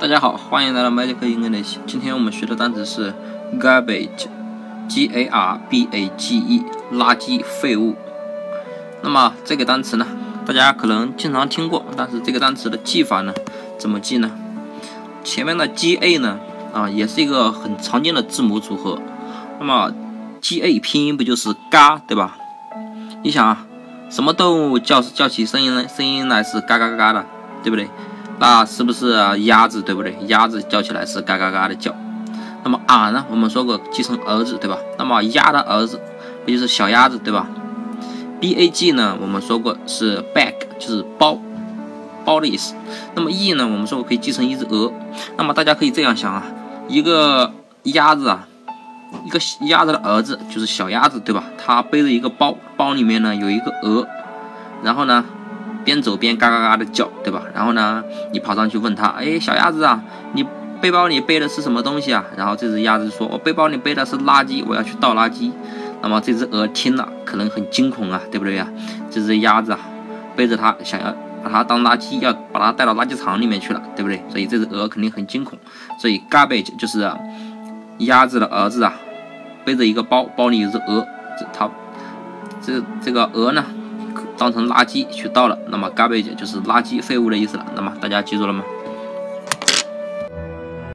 大家好，欢迎来到 Magic English。今天我们学的单词是 garbage，g a r b a g e，垃圾、废物。那么这个单词呢，大家可能经常听过，但是这个单词的记法呢，怎么记呢？前面的 g a 呢，啊，也是一个很常见的字母组合。那么 g a 拼音不就是嘎，对吧？你想啊，什么动物叫叫起声音来，声音来是嘎嘎嘎嘎的，对不对？那是不是鸭子，对不对？鸭子叫起来是嘎嘎嘎的叫。那么啊呢？我们说过继承儿子，对吧？那么鸭的儿子不就是小鸭子，对吧？b a g 呢？我们说过是 bag，就是包包的意思。那么 e 呢？我们说过可以继承一只鹅。那么大家可以这样想啊，一个鸭子啊，一个鸭子的儿子就是小鸭子，对吧？他背着一个包，包里面呢有一个鹅，然后呢？边走边嘎嘎嘎的叫，对吧？然后呢，你跑上去问他，哎，小鸭子啊，你背包里背的是什么东西啊？然后这只鸭子说，我背包里背的是垃圾，我要去倒垃圾。那么这只鹅听了，可能很惊恐啊，对不对呀？这只鸭子啊，背着它想要把它当垃圾，要把它带到垃圾场里面去了，对不对？所以这只鹅肯定很惊恐。所以 garbage 就是鸭子的儿子啊，背着一个包，包里有只鹅，这它这这个鹅呢？当成垃圾去倒了，那么 garbage 就是垃圾废物的意思了。那么大家记住了吗？